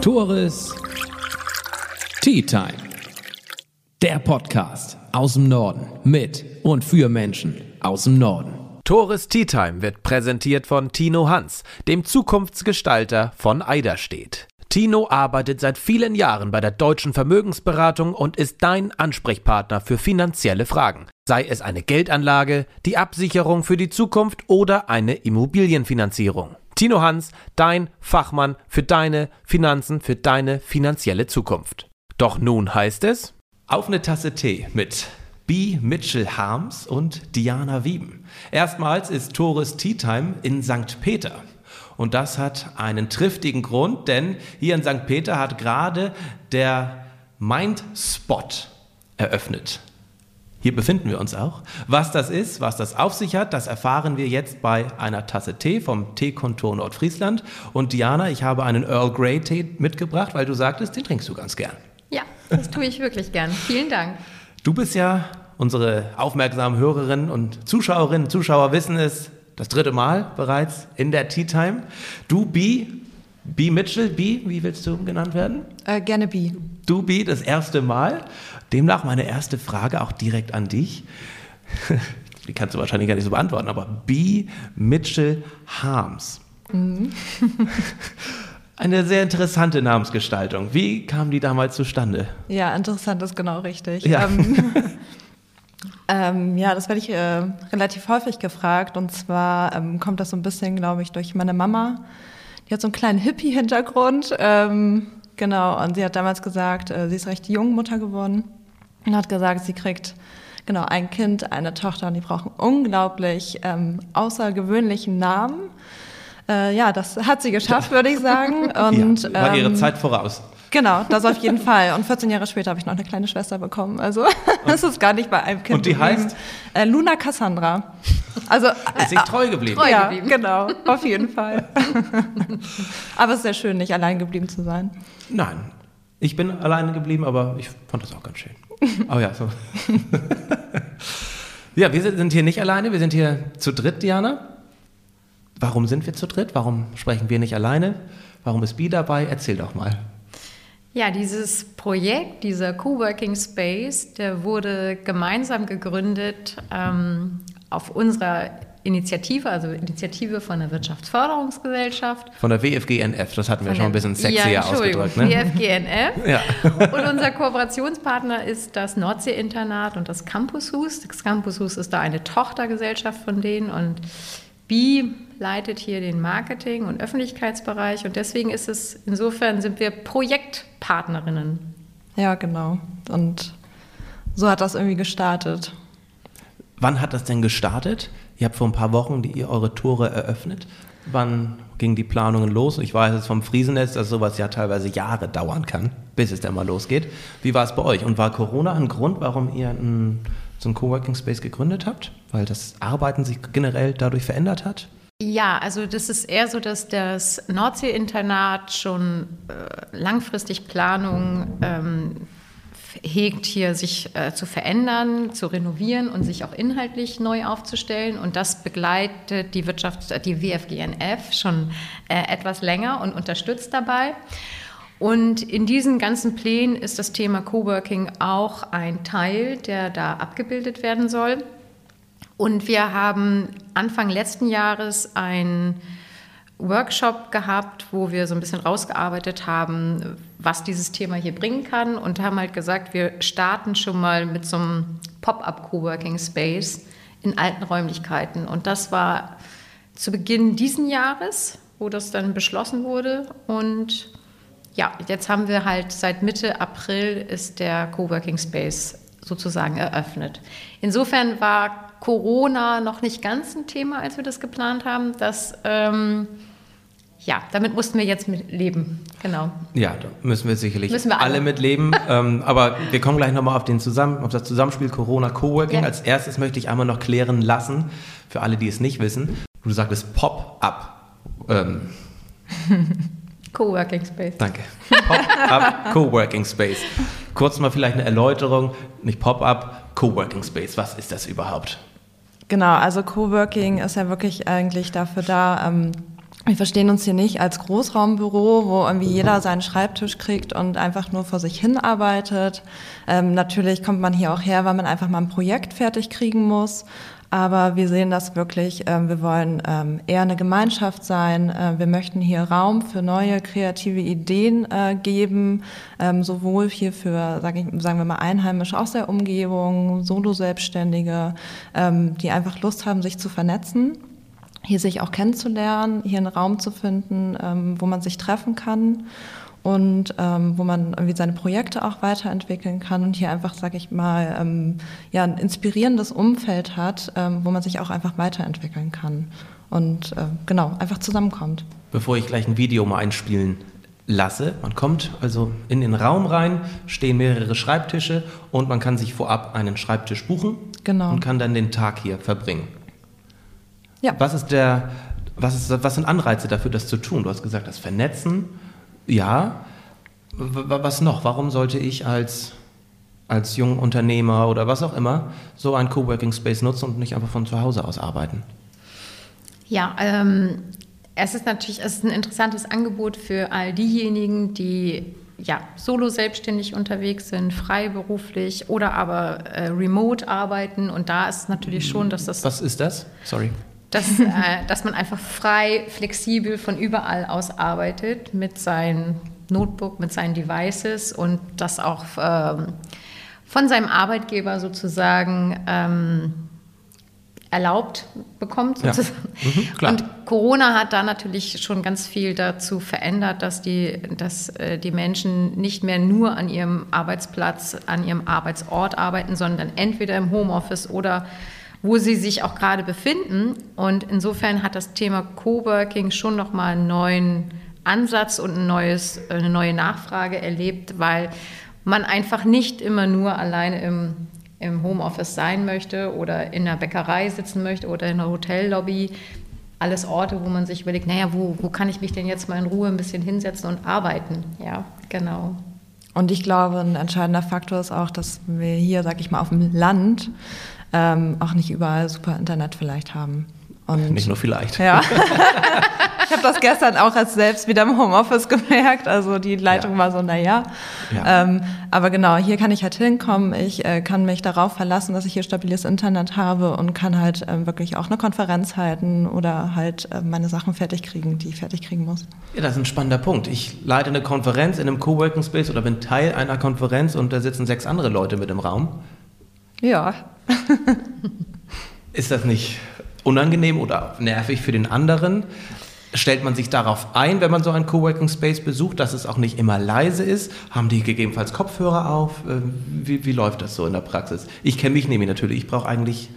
Tores Tea Time. Der Podcast aus dem Norden mit und für Menschen aus dem Norden. Tores Tea Time wird präsentiert von Tino Hans, dem Zukunftsgestalter von Eiderstedt. Tino arbeitet seit vielen Jahren bei der Deutschen Vermögensberatung und ist dein Ansprechpartner für finanzielle Fragen. Sei es eine Geldanlage, die Absicherung für die Zukunft oder eine Immobilienfinanzierung. Tino Hans, dein Fachmann für deine Finanzen, für deine finanzielle Zukunft. Doch nun heißt es Auf eine Tasse Tee mit B. Mitchell Harms und Diana Wieben. Erstmals ist Tores Tea Time in St. Peter. Und das hat einen triftigen Grund, denn hier in St. Peter hat gerade der Mindspot eröffnet. Hier befinden wir uns auch. Was das ist, was das auf sich hat, das erfahren wir jetzt bei einer Tasse Tee vom Teekontor Nordfriesland. Und Diana, ich habe einen Earl Grey Tee mitgebracht, weil du sagtest, den trinkst du ganz gern. Ja, das tue ich wirklich gern. Vielen Dank. Du bist ja, unsere aufmerksamen Hörerinnen und Zuschauerinnen und Zuschauer wissen es, das dritte Mal bereits in der Tea Time. Du, B, B Mitchell, B, wie willst du genannt werden? Äh, gerne B. Du, B, das erste Mal. Demnach meine erste Frage auch direkt an dich. Die kannst du wahrscheinlich gar nicht so beantworten, aber B. Mitchell Harms. Mhm. Eine sehr interessante Namensgestaltung. Wie kam die damals zustande? Ja, interessant ist genau richtig. Ja, ähm, ähm, ja das werde ich äh, relativ häufig gefragt. Und zwar ähm, kommt das so ein bisschen, glaube ich, durch meine Mama. Die hat so einen kleinen Hippie-Hintergrund. Ähm, genau, und sie hat damals gesagt, äh, sie ist recht jung Mutter geworden und hat gesagt, sie kriegt genau ein Kind, eine Tochter und die brauchen unglaublich ähm, außergewöhnlichen Namen. Äh, ja, das hat sie geschafft, würde ich sagen. Und, ja, war ihre ähm, Zeit voraus. Genau, das auf jeden Fall. Und 14 Jahre später habe ich noch eine kleine Schwester bekommen. Also das ist gar nicht bei einem Kind. Und die geblieben. heißt? Äh, Luna Cassandra. Also Ist sich treu geblieben. Treu ja, geblieben. genau, auf jeden Fall. aber es ist sehr schön, nicht allein geblieben zu sein. Nein, ich bin alleine geblieben, aber ich fand das auch ganz schön. Oh ja, so. ja, wir sind hier nicht alleine, wir sind hier zu dritt, Diana. Warum sind wir zu dritt? Warum sprechen wir nicht alleine? Warum ist Bi dabei? Erzähl doch mal. Ja, dieses Projekt, dieser Coworking Space, der wurde gemeinsam gegründet ähm, auf unserer Initiative, also Initiative von der Wirtschaftsförderungsgesellschaft. Von der WFGNF, das hatten wir Von schon ein bisschen sexier ja, Entschuldigung, ausgedrückt. Ne? WFGNF. Ja. Und unser Kooperationspartner ist das Nordsee-Internat und das Campushus. Das Campushus ist da eine Tochtergesellschaft von denen und BI leitet hier den Marketing- und Öffentlichkeitsbereich und deswegen ist es, insofern sind wir Projektpartnerinnen. Ja, genau. Und so hat das irgendwie gestartet. Wann hat das denn gestartet? Ihr habt vor ein paar Wochen die, eure Tore eröffnet. Wann gingen die Planungen los? Ich weiß es vom Friesennetz, dass sowas ja teilweise Jahre dauern kann, bis es dann mal losgeht. Wie war es bei euch? Und war Corona ein Grund, warum ihr ein, so einen Coworking Space gegründet habt? Weil das Arbeiten sich generell dadurch verändert hat? Ja, also das ist eher so, dass das Nordsee-Internat schon äh, langfristig Planung ähm, hegt, hier sich äh, zu verändern, zu renovieren und sich auch inhaltlich neu aufzustellen. Und das begleitet die Wirtschaft, äh, die WFGNF schon äh, etwas länger und unterstützt dabei. Und in diesen ganzen Plänen ist das Thema Coworking auch ein Teil, der da abgebildet werden soll. Und wir haben Anfang letzten Jahres einen Workshop gehabt, wo wir so ein bisschen rausgearbeitet haben, was dieses Thema hier bringen kann und haben halt gesagt, wir starten schon mal mit so einem Pop-up Coworking Space in alten Räumlichkeiten. Und das war zu Beginn diesen Jahres, wo das dann beschlossen wurde. Und ja, jetzt haben wir halt seit Mitte April ist der Coworking Space sozusagen eröffnet. Insofern war Corona noch nicht ganz ein Thema, als wir das geplant haben. Das, ähm, ja, damit mussten wir jetzt mit leben. Genau. Ja, da müssen wir sicherlich Müssen wir alle. alle. mitleben. ähm, aber wir kommen gleich nochmal auf, den Zusammen auf das Zusammenspiel Corona Coworking. Ja. Als erstes möchte ich einmal noch klären lassen, für alle, die es nicht wissen. Du sagtest Pop-up. Ähm, Coworking Space. danke. Pop-up Coworking Space. Kurz mal vielleicht eine Erläuterung. Nicht Pop-up, Coworking Space. Was ist das überhaupt? Genau, also Coworking ist ja wirklich eigentlich dafür da, ähm, wir verstehen uns hier nicht als Großraumbüro, wo irgendwie jeder seinen Schreibtisch kriegt und einfach nur vor sich hin arbeitet. Ähm, natürlich kommt man hier auch her, weil man einfach mal ein Projekt fertig kriegen muss. Aber wir sehen das wirklich, äh, wir wollen ähm, eher eine Gemeinschaft sein. Äh, wir möchten hier Raum für neue kreative Ideen äh, geben, ähm, sowohl hier für, sag ich, sagen wir mal, Einheimische aus der Umgebung, Solo-Selbstständige, ähm, die einfach Lust haben, sich zu vernetzen hier sich auch kennenzulernen, hier einen Raum zu finden, ähm, wo man sich treffen kann und ähm, wo man irgendwie seine Projekte auch weiterentwickeln kann und hier einfach, sage ich mal, ähm, ja, ein inspirierendes Umfeld hat, ähm, wo man sich auch einfach weiterentwickeln kann und äh, genau, einfach zusammenkommt. Bevor ich gleich ein Video mal einspielen lasse, man kommt also in den Raum rein, stehen mehrere Schreibtische und man kann sich vorab einen Schreibtisch buchen genau. und kann dann den Tag hier verbringen. Ja. Was ist der, was, ist, was sind Anreize dafür, das zu tun? Du hast gesagt, das Vernetzen, ja. Was noch? Warum sollte ich als, als junger Unternehmer oder was auch immer so einen Coworking Space nutzen und nicht einfach von zu Hause aus arbeiten? Ja, ähm, es ist natürlich es ist ein interessantes Angebot für all diejenigen, die ja, solo selbstständig unterwegs sind, freiberuflich oder aber äh, remote arbeiten. Und da ist natürlich schon, dass das. Was ist das? Sorry dass, äh, dass man einfach frei, flexibel von überall aus arbeitet mit seinem Notebook, mit seinen Devices und das auch ähm, von seinem Arbeitgeber sozusagen ähm, erlaubt bekommt. Sozusagen. Ja. Mhm, und Corona hat da natürlich schon ganz viel dazu verändert, dass die, dass äh, die Menschen nicht mehr nur an ihrem Arbeitsplatz, an ihrem Arbeitsort arbeiten, sondern entweder im Homeoffice oder wo sie sich auch gerade befinden. Und insofern hat das Thema Coworking schon nochmal einen neuen Ansatz und ein neues, eine neue Nachfrage erlebt, weil man einfach nicht immer nur alleine im, im Homeoffice sein möchte oder in der Bäckerei sitzen möchte oder in einer Hotellobby. Alles Orte, wo man sich überlegt, naja, wo, wo kann ich mich denn jetzt mal in Ruhe ein bisschen hinsetzen und arbeiten? Ja, genau. Und ich glaube, ein entscheidender Faktor ist auch, dass wir hier, sag ich mal, auf dem Land ähm, auch nicht überall super Internet vielleicht haben. Und nicht nur vielleicht. Ja. ich habe das gestern auch als selbst wieder im Homeoffice gemerkt. Also die Leitung ja. war so, naja. Ja. Ähm, aber genau, hier kann ich halt hinkommen. Ich äh, kann mich darauf verlassen, dass ich hier stabiles Internet habe und kann halt ähm, wirklich auch eine Konferenz halten oder halt äh, meine Sachen fertig kriegen, die ich fertig kriegen muss. Ja, das ist ein spannender Punkt. Ich leite eine Konferenz in einem Coworking Space oder bin Teil einer Konferenz und da sitzen sechs andere Leute mit im Raum. Ja. ist das nicht unangenehm oder nervig für den anderen? Stellt man sich darauf ein, wenn man so einen Coworking Space besucht, dass es auch nicht immer leise ist? Haben die gegebenenfalls Kopfhörer auf? Äh, wie, wie läuft das so in der Praxis? Ich kenne mich nämlich natürlich, ich brauche eigentlich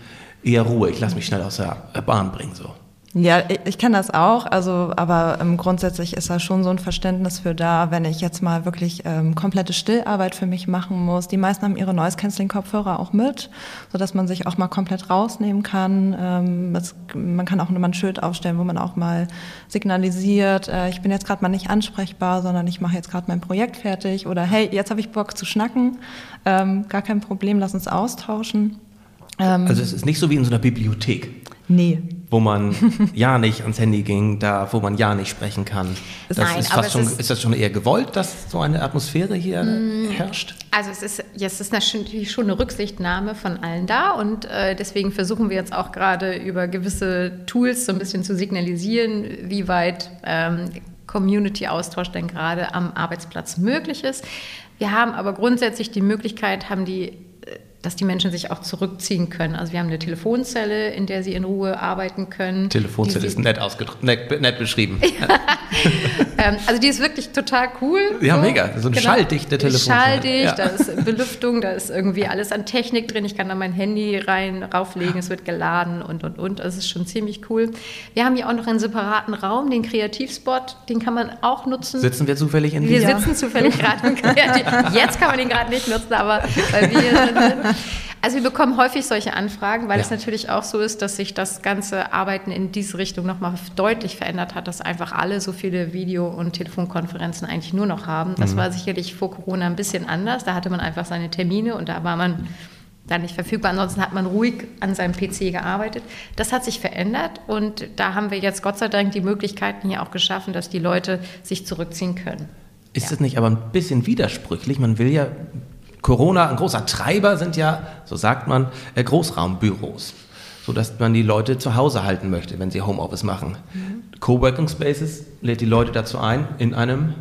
eher Ruhe. Ich lasse mich schnell aus der Bahn bringen. So. Ja, ich kenne das auch, also aber ähm, grundsätzlich ist da schon so ein Verständnis für da, wenn ich jetzt mal wirklich ähm, komplette Stillarbeit für mich machen muss. Die meisten haben ihre Noise Cancelling Kopfhörer auch mit, so dass man sich auch mal komplett rausnehmen kann. Ähm, das, man kann auch nur mal ein Schild aufstellen, wo man auch mal signalisiert, äh, ich bin jetzt gerade mal nicht ansprechbar, sondern ich mache jetzt gerade mein Projekt fertig oder hey, jetzt habe ich Bock zu schnacken, ähm, gar kein Problem, lass uns austauschen. Ähm, also es ist nicht so wie in so einer Bibliothek. Nee wo man ja nicht ans Handy ging, da wo man ja nicht sprechen kann. Das Nein, ist, fast schon, ist, ist, das schon eher gewollt, dass so eine Atmosphäre hier mm, herrscht? Also es ist, ja, es ist natürlich schon eine Rücksichtnahme von allen da und äh, deswegen versuchen wir jetzt auch gerade über gewisse Tools so ein bisschen zu signalisieren, wie weit ähm, Community-Austausch denn gerade am Arbeitsplatz möglich ist. Wir haben aber grundsätzlich die Möglichkeit, haben die dass die Menschen sich auch zurückziehen können. Also wir haben eine Telefonzelle, in der sie in Ruhe arbeiten können. Telefonzelle ist nett, nett, nett beschrieben. Ähm, also die ist wirklich total cool. Ja, so. mega. So eine genau. schalldichte Telefonzelle. Schalldicht, ja. da ist Belüftung, da ist irgendwie alles an Technik drin. Ich kann da mein Handy rein, rauflegen, es wird geladen und, und, und. Das ist schon ziemlich cool. Wir haben hier auch noch einen separaten Raum, den Kreativspot, den kann man auch nutzen. Sitzen wir zufällig in Wir sitzen zufällig gerade im Kreativ. Jetzt kann man den gerade nicht nutzen, aber weil wir sind also wir bekommen häufig solche Anfragen, weil ja. es natürlich auch so ist, dass sich das ganze Arbeiten in diese Richtung nochmal deutlich verändert hat, dass einfach alle so viele Video- und Telefonkonferenzen eigentlich nur noch haben. Das mhm. war sicherlich vor Corona ein bisschen anders. Da hatte man einfach seine Termine und da war man dann nicht verfügbar. Ansonsten hat man ruhig an seinem PC gearbeitet. Das hat sich verändert und da haben wir jetzt Gott sei Dank die Möglichkeiten hier auch geschaffen, dass die Leute sich zurückziehen können. Ist ja. das nicht aber ein bisschen widersprüchlich? Man will ja, Corona, ein großer Treiber sind ja, so sagt man, äh, Großraumbüros, sodass man die Leute zu Hause halten möchte, wenn sie Homeoffice machen. Mhm. Coworking Spaces lädt die Leute dazu ein, in einem,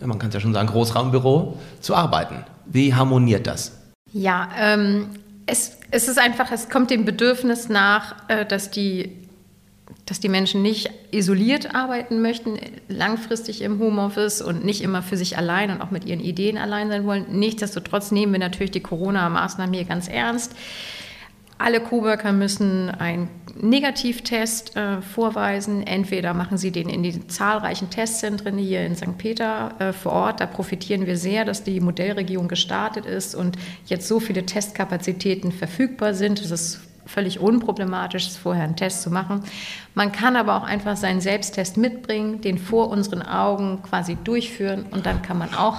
man kann es ja schon sagen, Großraumbüro zu arbeiten. Wie harmoniert das? Ja, ähm, es, es ist einfach, es kommt dem Bedürfnis nach, äh, dass die dass die Menschen nicht isoliert arbeiten möchten, langfristig im Homeoffice und nicht immer für sich allein und auch mit ihren Ideen allein sein wollen. Nichtsdestotrotz nehmen wir natürlich die Corona-Maßnahmen hier ganz ernst. Alle Coworker müssen einen Negativtest äh, vorweisen. Entweder machen sie den in die zahlreichen Testzentren hier in St. Peter äh, vor Ort. Da profitieren wir sehr, dass die Modellregierung gestartet ist und jetzt so viele Testkapazitäten verfügbar sind. Das ist völlig unproblematisch ist, vorher einen Test zu machen. Man kann aber auch einfach seinen Selbsttest mitbringen, den vor unseren Augen quasi durchführen und dann kann man auch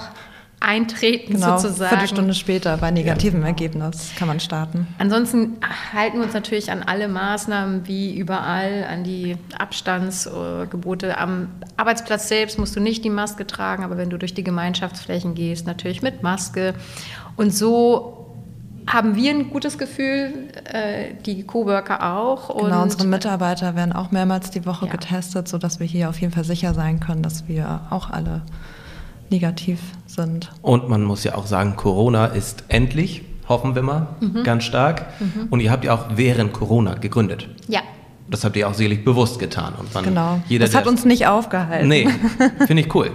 eintreten genau, sozusagen. Viertelstunde später bei negativem ja. Ergebnis kann man starten. Ansonsten halten wir uns natürlich an alle Maßnahmen wie überall, an die Abstandsgebote. Am Arbeitsplatz selbst musst du nicht die Maske tragen, aber wenn du durch die Gemeinschaftsflächen gehst, natürlich mit Maske. Und so haben wir ein gutes Gefühl, äh, die Coworker auch. genau, unsere Mitarbeiter werden auch mehrmals die Woche ja. getestet, sodass wir hier auf jeden Fall sicher sein können, dass wir auch alle negativ sind. Und man muss ja auch sagen, Corona ist endlich, hoffen wir mal, mhm. ganz stark. Mhm. Und ihr habt ja auch während Corona gegründet. Ja. Das habt ihr auch selig bewusst getan. Und man, genau. Jeder, das hat uns nicht aufgehalten. Nee, finde ich cool.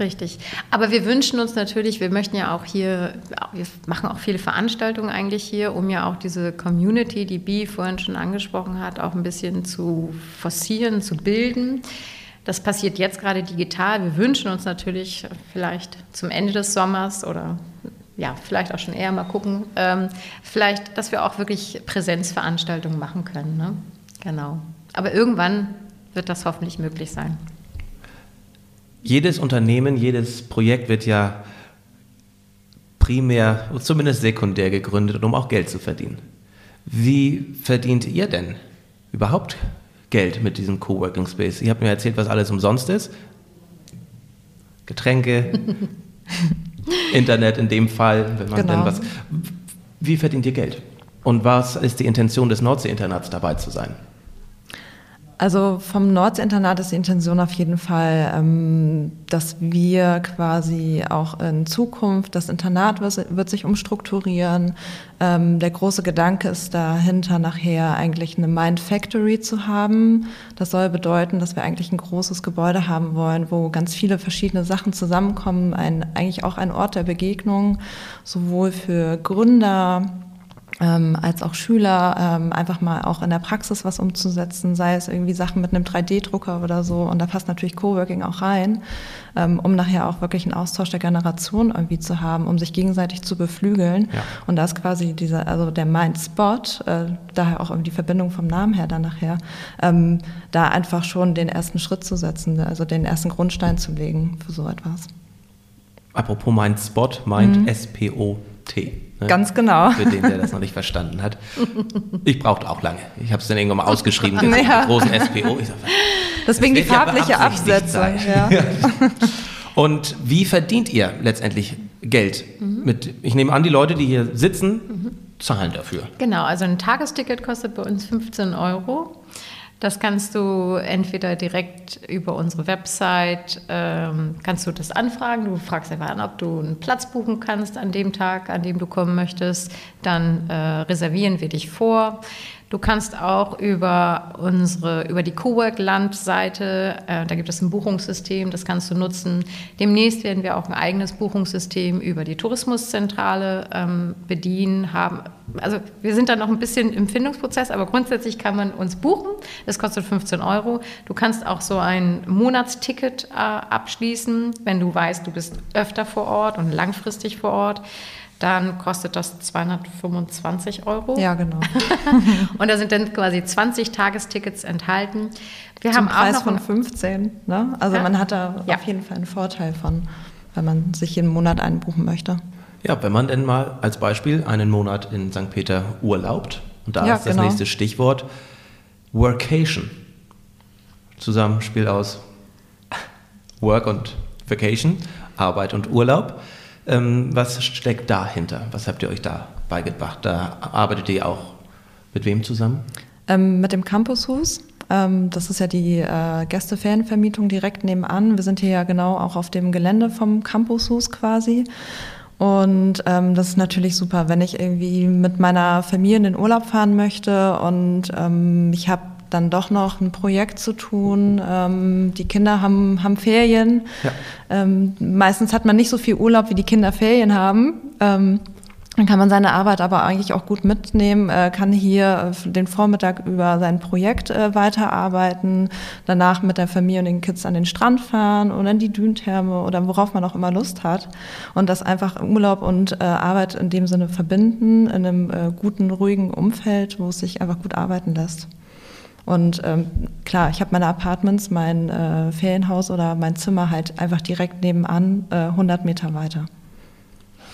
Richtig. Aber wir wünschen uns natürlich, wir möchten ja auch hier, wir machen auch viele Veranstaltungen eigentlich hier, um ja auch diese Community, die Bi vorhin schon angesprochen hat, auch ein bisschen zu forcieren, zu bilden. Das passiert jetzt gerade digital. Wir wünschen uns natürlich vielleicht zum Ende des Sommers oder ja, vielleicht auch schon eher mal gucken, ähm, vielleicht, dass wir auch wirklich Präsenzveranstaltungen machen können. Ne? Genau. Aber irgendwann wird das hoffentlich möglich sein jedes Unternehmen, jedes Projekt wird ja primär, zumindest sekundär gegründet, um auch Geld zu verdienen. Wie verdient ihr denn überhaupt Geld mit diesem Coworking Space? Ihr habt mir erzählt, was alles umsonst ist. Getränke, Internet in dem Fall, wenn man genau. denn was. Wie verdient ihr Geld? Und was ist die Intention des Nordsee-Internats dabei zu sein? Also vom Nordsee-Internat ist die Intention auf jeden Fall, ähm, dass wir quasi auch in Zukunft, das Internat wird sich umstrukturieren. Ähm, der große Gedanke ist dahinter nachher eigentlich eine Mind Factory zu haben. Das soll bedeuten, dass wir eigentlich ein großes Gebäude haben wollen, wo ganz viele verschiedene Sachen zusammenkommen. Ein, eigentlich auch ein Ort der Begegnung, sowohl für Gründer, ähm, als auch Schüler ähm, einfach mal auch in der Praxis was umzusetzen, sei es irgendwie Sachen mit einem 3D-Drucker oder so. Und da passt natürlich Coworking auch rein, ähm, um nachher auch wirklich einen Austausch der Generation irgendwie zu haben, um sich gegenseitig zu beflügeln. Ja. Und da ist quasi dieser, also der Mindspot, äh, daher auch die Verbindung vom Namen her dann nachher, ähm, da einfach schon den ersten Schritt zu setzen, also den ersten Grundstein zu legen für so etwas. Apropos Mindspot, Mind mhm. Ne? Ganz genau. Für den, der das noch nicht verstanden hat. Ich brauchte auch lange. Ich habe es dann irgendwann mal ausgeschrieben, den ja. großen SPO. Sag, Deswegen die farbliche ja Absetzung. Ja. Und wie verdient ihr letztendlich Geld? Mhm. Mit, ich nehme an, die Leute, die hier sitzen, mhm. zahlen dafür. Genau, also ein Tagesticket kostet bei uns 15 Euro. Das kannst du entweder direkt über unsere Website, ähm, kannst du das anfragen. Du fragst einfach an, ob du einen Platz buchen kannst an dem Tag, an dem du kommen möchtest. Dann äh, reservieren wir dich vor. Du kannst auch über unsere, über die Cowork-Land-Seite, äh, da gibt es ein Buchungssystem, das kannst du nutzen. Demnächst werden wir auch ein eigenes Buchungssystem über die Tourismuszentrale ähm, bedienen, haben. Also wir sind da noch ein bisschen im Findungsprozess, aber grundsätzlich kann man uns buchen. Das kostet 15 Euro. Du kannst auch so ein Monatsticket äh, abschließen, wenn du weißt, du bist öfter vor Ort und langfristig vor Ort dann kostet das 225 Euro. Ja, genau. und da sind dann quasi 20 Tagestickets enthalten. Wir Zum haben Preis auch von 15. Ne? Also ja. man hat da ja. auf jeden Fall einen Vorteil von, wenn man sich jeden Monat einbuchen möchte. Ja, wenn man denn mal als Beispiel einen Monat in St. Peter urlaubt, und da Ja, ist das genau. nächste Stichwort Workation. Zusammenspiel aus Work und Vacation, Arbeit und Urlaub. Ähm, was steckt dahinter? Was habt ihr euch da beigebracht? Da arbeitet ihr auch mit wem zusammen? Ähm, mit dem Campushus. Ähm, das ist ja die äh, Gästeferienvermietung direkt nebenan. Wir sind hier ja genau auch auf dem Gelände vom Campushus quasi. Und ähm, das ist natürlich super, wenn ich irgendwie mit meiner Familie in den Urlaub fahren möchte und ähm, ich habe dann doch noch ein Projekt zu tun. Ähm, die Kinder haben, haben Ferien. Ja. Ähm, meistens hat man nicht so viel Urlaub, wie die Kinder Ferien haben. Ähm, dann kann man seine Arbeit aber eigentlich auch gut mitnehmen, äh, kann hier äh, den Vormittag über sein Projekt äh, weiterarbeiten, danach mit der Familie und den Kids an den Strand fahren oder in die Dünentherme oder worauf man auch immer Lust hat. Und das einfach Urlaub und äh, Arbeit in dem Sinne verbinden, in einem guten, ruhigen Umfeld, wo es sich einfach gut arbeiten lässt. Und ähm, klar, ich habe meine Apartments, mein äh, Ferienhaus oder mein Zimmer halt einfach direkt nebenan, äh, 100 Meter weiter.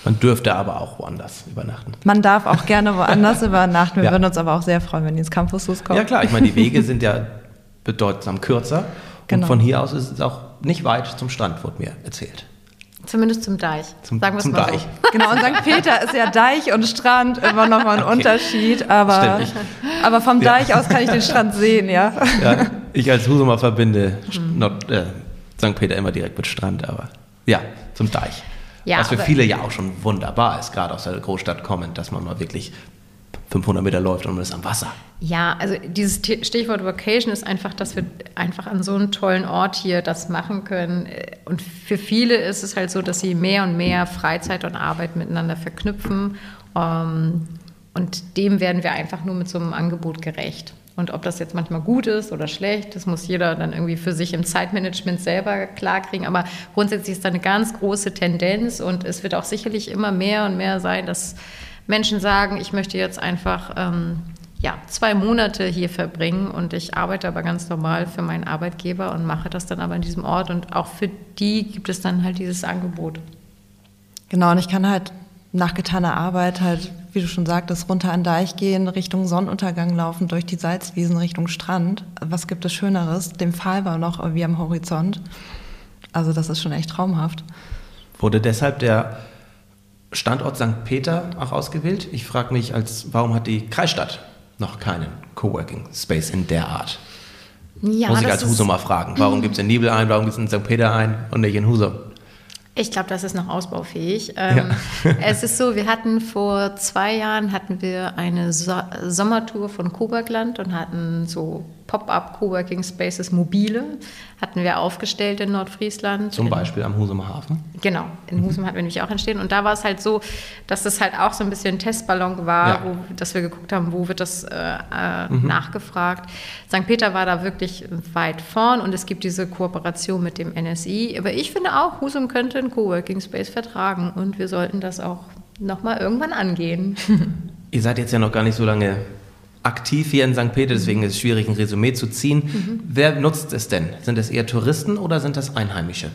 Man dürfte aber auch woanders übernachten. Man darf auch gerne woanders übernachten. Wir Ja. würden uns aber auch sehr freuen, wenn die ins Campushaus kommen. Ja klar, ich meine, die Wege sind ja bedeutsam kürzer. Genau. Und von hier aus ist es auch nicht weit zum Strand, wurde mir erzählt. Zumindest zum Deich. Zum, Sagen zum mal Deich. So. Genau, und St. Peter ist ja Deich und Strand immer noch mal ein Okay. Unterschied. Aber, aber vom Ja. Deich aus kann ich den Strand sehen, ja. Ja, ich als Husumer verbinde Mhm. Nord, äh, St. Peter immer direkt mit Strand, aber ja, zum Deich. Ja, Was für viele ja auch schon wunderbar ist, gerade aus der Großstadt kommend, dass man mal wirklich 500 Meter läuft und man ist am Wasser. Ja, also dieses Stichwort Vacation ist einfach, dass wir einfach an so einem tollen Ort hier das machen können. Und für viele ist es halt so, dass sie mehr und mehr Freizeit und Arbeit miteinander verknüpfen. Ähm, Und dem werden wir einfach nur mit so einem Angebot gerecht. Und ob das jetzt manchmal gut ist oder schlecht, das muss jeder dann irgendwie für sich im Zeitmanagement selber klarkriegen. Aber grundsätzlich ist da eine ganz große Tendenz und es wird auch sicherlich immer mehr und mehr sein, dass Menschen sagen, ich möchte jetzt einfach ähm, ja, zwei Monate hier verbringen und ich arbeite aber ganz normal für meinen Arbeitgeber und mache das dann aber an diesem Ort. Und auch für die gibt es dann halt dieses Angebot. Genau, und ich kann halt nach getaner Arbeit halt, wie du schon sagtest, runter an den Deich gehen, Richtung Sonnenuntergang laufen, durch die Salzwiesen Richtung Strand. Was gibt es Schöneres? Dem Pfahl war noch wie am Horizont. Also das ist schon echt traumhaft. Wurde deshalb der Standort St. Peter auch ausgewählt? Ich frage mich, als, warum hat die Kreisstadt noch keinen Coworking Space in der Art? Ja, Muss ich als Husum mal fragen. Warum gibt es in Nibel ein, warum gibt es in St. Peter ein und nicht in Husum? Ich glaube, das ist noch ausbaufähig. Ähm, Es ist so, wir hatten vor zwei Jahren hatten wir eine so Sommertour von Coburgland und hatten so Pop-up Coworking Spaces mobile hatten wir aufgestellt in Nordfriesland. Zum Beispiel am Husumer Hafen. Genau, in Husum hatten wir nämlich auch entstehen. Und da war es halt so, dass das halt auch so ein bisschen ein Testballon war, Ja. wo, dass wir geguckt haben, wo wird das äh, äh, nachgefragt. St. Peter war da wirklich weit vorn und es gibt diese Kooperation mit dem NSI. Aber ich finde auch, Husum könnte einen Coworking Space vertragen und wir sollten das auch nochmal irgendwann angehen. Ihr seid jetzt ja noch gar nicht so lange aktiv hier in St. Peter, deswegen ist es schwierig, ein Resümee zu ziehen. Wer nutzt es denn? Sind es eher Touristen oder sind das Einheimische?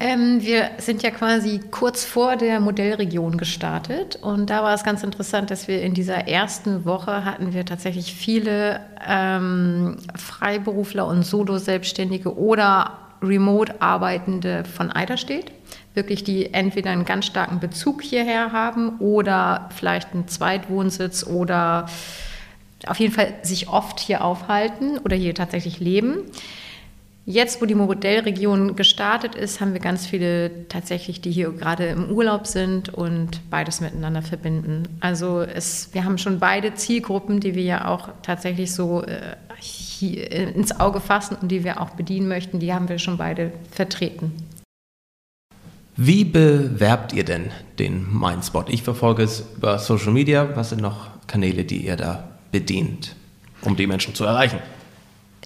Ähm, wir sind ja quasi kurz vor der Modellregion gestartet und da war es ganz interessant, dass wir in dieser ersten Woche hatten wir tatsächlich viele ähm, Freiberufler und Solo-Selbstständige oder remote Arbeitende von Eiderstedt, wirklich die entweder einen ganz starken Bezug hierher haben oder vielleicht einen Zweitwohnsitz oder auf jeden Fall sich oft hier aufhalten oder hier tatsächlich leben. Jetzt, wo die Modellregion gestartet ist, haben wir ganz viele tatsächlich, die hier gerade im Urlaub sind und beides miteinander verbinden. Also es, wir haben schon beide Zielgruppen, die wir ja auch tatsächlich so äh, ins Auge fassen und die wir auch bedienen möchten, die haben wir schon beide vertreten. Wie bewerbt ihr denn den Mindspot? Ich verfolge es über Social Media. Was sind noch Kanäle, die ihr da bedient, um die Menschen zu erreichen?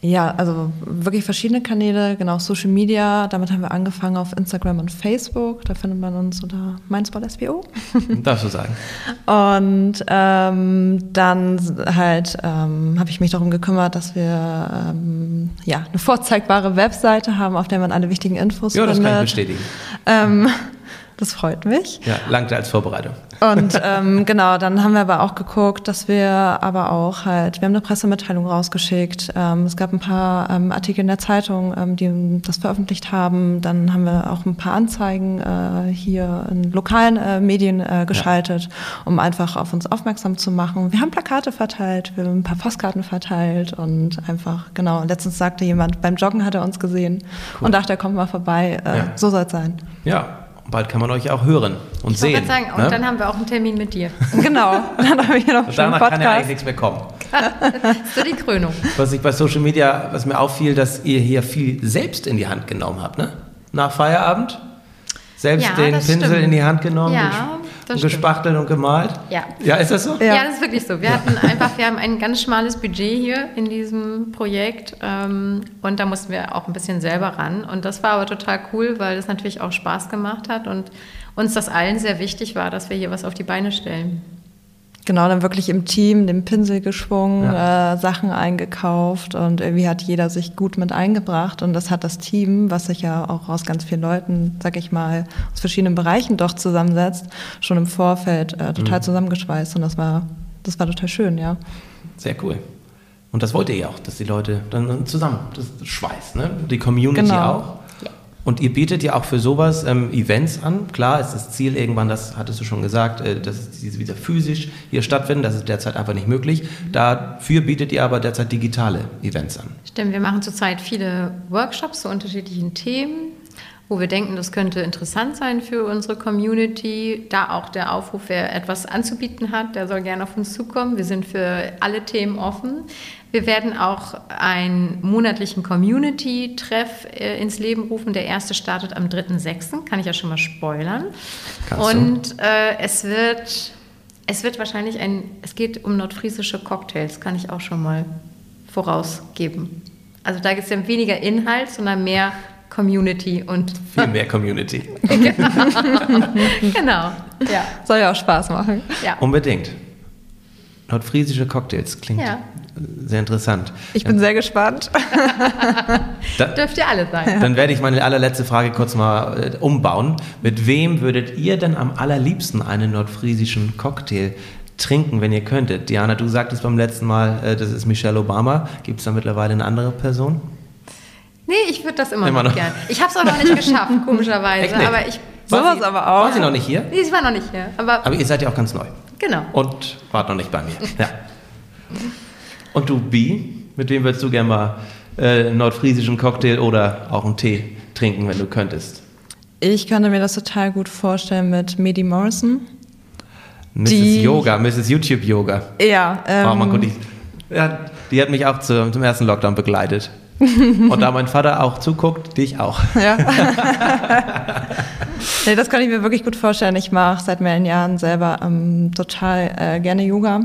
Ja, also wirklich verschiedene Kanäle, genau, Social Media, damit haben wir angefangen auf Instagram und Facebook, da findet man uns unter meinspot.spo. Darfst du sagen? Und ähm, dann halt ähm, habe ich mich darum gekümmert, dass wir ähm, ja, eine vorzeigbare Webseite haben, auf der man alle wichtigen Infos Ja, das findet. kann ich bestätigen. Ähm, Das freut mich. Ja, langte als Vorbereitung. Und ähm, genau, dann haben wir aber auch geguckt, dass wir aber auch halt, wir haben eine Pressemitteilung rausgeschickt. Ähm, es gab ein paar ähm, Artikel in der Zeitung, ähm, die das veröffentlicht haben. Dann haben wir auch ein paar Anzeigen äh, hier in lokalen äh, Medien äh, geschaltet, ja. um einfach auf uns aufmerksam zu machen. Wir haben Plakate verteilt, wir haben ein paar Postkarten verteilt und einfach, genau, letztens sagte jemand, beim Joggen hat er uns gesehen cool. und dachte, er kommt mal vorbei. Äh, ja. So soll es sein. Ja, bald kann man euch auch hören und ich sehen. Sagen, ne? Und dann haben wir auch einen Termin mit dir. Genau. Dann haben wir noch und danach Podcast. kann ja eigentlich nichts mehr kommen. so die Krönung. Was ich bei Social Media, was mir auffiel, dass ihr hier viel selbst in die Hand genommen habt, ne? Nach Feierabend? Selbst ja, den Pinsel stimmt. in die Hand genommen ja, und gespachtelt und gemalt? Ja. Ja, ist das so? Ja. ja. das ist wirklich so. Wir hatten einfach, wir haben ein ganz schmales Budget hier in diesem Projekt ähm, und da mussten wir auch ein bisschen selber ran. Und das war aber total cool, weil es natürlich auch Spaß gemacht hat und uns das allen sehr wichtig war, dass wir hier was auf die Beine stellen. Genau, dann wirklich im Team den Pinsel geschwungen, ja. äh, Sachen eingekauft und irgendwie hat jeder sich gut mit eingebracht und das hat das Team, was sich ja auch aus ganz vielen Leuten, sag ich mal, aus verschiedenen Bereichen doch zusammensetzt, schon im Vorfeld äh, total mhm. zusammengeschweißt und das war, das war total schön, ja. Sehr cool. Und das wollt ihr ja auch, dass die Leute dann zusammen, das schweißt, ne? Die Community genau. auch. Und ihr bietet ja auch für sowas ähm, Events an. Klar ist das Ziel irgendwann, das hattest du schon gesagt, äh, dass diese wieder physisch hier stattfinden. Das ist derzeit einfach nicht möglich. Dafür bietet ihr aber derzeit digitale Events an. Stimmt, wir machen zurzeit viele Workshops zu unterschiedlichen Themen wo wir denken, das könnte interessant sein für unsere Community. Da auch der Aufruf, wer etwas anzubieten hat, der soll gerne auf uns zukommen. Wir sind für alle Themen offen. Wir werden auch einen monatlichen Community-Treff äh, ins Leben rufen. Der erste startet am 3.6., kann ich ja schon mal spoilern. Kannst Und äh, es wird es wird wahrscheinlich ein, es geht um nordfriesische Cocktails, kann ich auch schon mal vorausgeben. Also da gibt es ja weniger Inhalt, sondern mehr Community und. Viel mehr Community. genau. Ja. Soll ja auch Spaß machen. Ja. Unbedingt. Nordfriesische Cocktails klingt ja. sehr interessant. Ich bin ja. sehr gespannt. da, Dürft ihr alle sein. Dann werde ich meine allerletzte Frage kurz mal äh, umbauen. Mit wem würdet ihr denn am allerliebsten einen nordfriesischen Cocktail trinken, wenn ihr könntet? Diana, du sagtest beim letzten Mal, äh, das ist Michelle Obama. Gibt es da mittlerweile eine andere Person? Nee, ich würde das immer, immer noch, noch gern. Ich habe es auch noch nicht geschafft, komischerweise. Aber ich Sowas aber auch. War sie noch nicht hier? Nee, sie war noch nicht hier. Aber, aber ihr seid ja auch ganz neu. Genau. Und wart noch nicht bei mir. Ja. Und du, Bi, mit wem würdest du gerne mal äh, einen nordfriesischen Cocktail oder auch einen Tee trinken, wenn du könntest? Ich könnte mir das total gut vorstellen mit Medi Morrison. Mrs. Die, Yoga, Mrs. YouTube Yoga. Ja. Ähm, oh, man konnte die, ja, die hat mich auch zu, zum ersten Lockdown begleitet. Und da mein Vater auch zuguckt, dich auch. Ja. nee, das kann ich mir wirklich gut vorstellen. Ich mache seit mehreren Jahren selber ähm, total äh, gerne Yoga.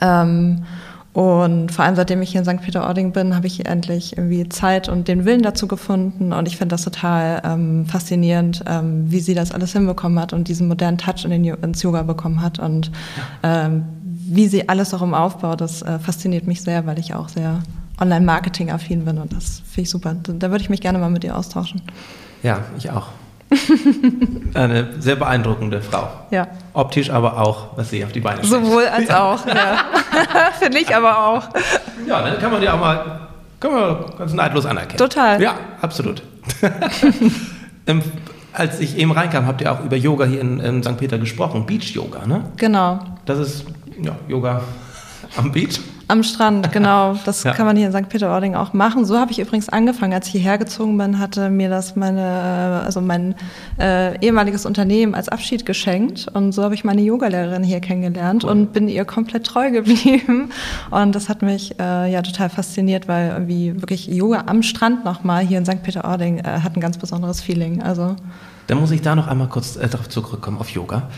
Ähm, und vor allem seitdem ich hier in St. Peter-Ording bin, habe ich endlich irgendwie Zeit und den Willen dazu gefunden. Und ich finde das total ähm, faszinierend, ähm, wie sie das alles hinbekommen hat und diesen modernen Touch in den, ins Yoga bekommen hat. Und ähm, wie sie alles auch im Aufbau, das äh, fasziniert mich sehr, weil ich auch sehr Online-Marketing-affin bin und das finde ich super. Da würde ich mich gerne mal mit dir austauschen. Ja, ich auch. Eine sehr beeindruckende Frau. Ja. Optisch aber auch, was sie auf die Beine stellt. Sowohl als auch, ja. Finde ich aber auch. Ja, dann kann man die auch mal kann man ganz neidlos anerkennen. Total. Ja, absolut. als ich eben reinkam, habt ihr auch über Yoga hier in, in St. Peter gesprochen. Beach-Yoga, ne? Genau. Das ist ja, Yoga am Beach. Am Strand, genau. Das ja. kann man hier in St. Peter-Ording auch machen. So habe ich übrigens angefangen. Als ich hierher gezogen bin, hatte mir das meine, also mein äh, ehemaliges Unternehmen als Abschied geschenkt. Und so habe ich meine Yogalehrerin hier kennengelernt cool. und bin ihr komplett treu geblieben. Und das hat mich äh, ja total fasziniert, weil irgendwie wirklich Yoga am Strand nochmal hier in St. Peter-Ording äh, hat ein ganz besonderes Feeling. Also. Dann muss ich da noch einmal kurz äh, darauf zurückkommen, auf Yoga.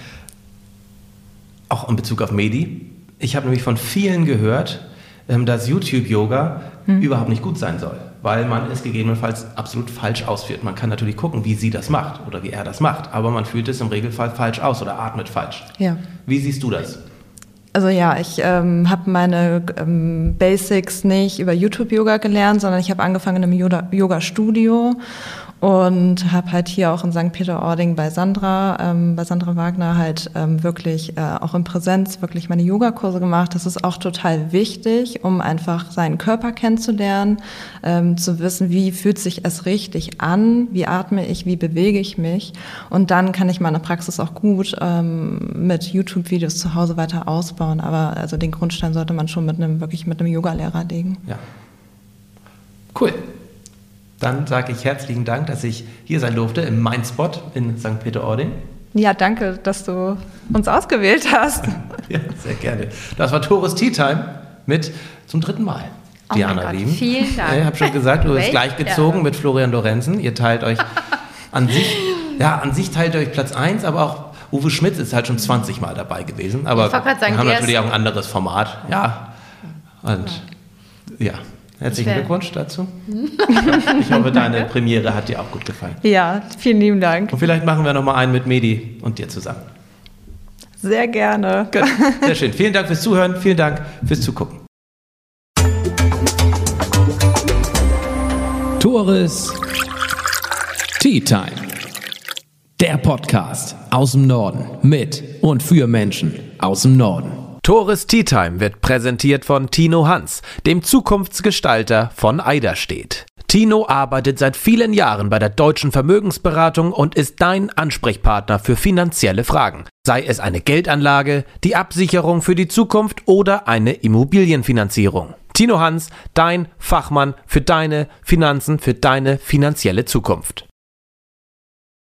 Auch in Bezug auf Medi ich habe nämlich von vielen gehört, ähm, dass YouTube-Yoga hm. überhaupt nicht gut sein soll, weil man es gegebenenfalls absolut falsch ausführt. Man kann natürlich gucken, wie sie das macht oder wie er das macht, aber man fühlt es im Regelfall falsch aus oder atmet falsch. Ja. Wie siehst du das? Also ja, ich ähm, habe meine ähm, Basics nicht über YouTube-Yoga gelernt, sondern ich habe angefangen einem Yoga-Studio und habe halt hier auch in St. Peter-Ording bei Sandra, ähm, bei Sandra Wagner halt ähm, wirklich äh, auch in Präsenz wirklich meine Yogakurse gemacht. Das ist auch total wichtig, um einfach seinen Körper kennenzulernen, ähm, zu wissen, wie fühlt sich es richtig an, wie atme ich, wie bewege ich mich und dann kann ich meine Praxis auch gut ähm, mit YouTube-Videos zu Hause weiter ausbauen. Aber also den Grundstein sollte man schon mit einem wirklich mit einem Yogalehrer legen. Ja. Cool. Dann sage ich herzlichen Dank, dass ich hier sein durfte im Mindspot in St. Peter-Ording. Ja, danke, dass du uns ausgewählt hast. ja, sehr gerne. Das war Tores Tea Time mit zum dritten Mal. Oh Diana mein Lieben. vielen Dank. Ich habe schon gesagt, du bist gleichgezogen Ehre. mit Florian Lorenzen. Ihr teilt euch an sich, ja, an sich teilt ihr euch Platz 1, aber auch Uwe Schmitz ist halt schon 20 Mal dabei gewesen. Aber wir haben natürlich auch ein anderes Format. Ja. Und ja, herzlichen Ich wär- Glückwunsch dazu. ich hoffe, deine Premiere hat dir auch gut gefallen. Ja, vielen lieben Dank. Und vielleicht machen wir noch mal einen mit Medi und dir zusammen. Sehr gerne. Gut, sehr schön. Vielen Dank fürs Zuhören, vielen Dank fürs Zugucken. Tores Tea Time. Der Podcast aus dem Norden mit und für Menschen aus dem Norden. Tores Tea Time wird präsentiert von Tino Hans, dem Zukunftsgestalter von Eiderstedt. Tino arbeitet seit vielen Jahren bei der Deutschen Vermögensberatung und ist dein Ansprechpartner für finanzielle Fragen. Sei es eine Geldanlage, die Absicherung für die Zukunft oder eine Immobilienfinanzierung. Tino Hans, dein Fachmann für deine Finanzen, für deine finanzielle Zukunft.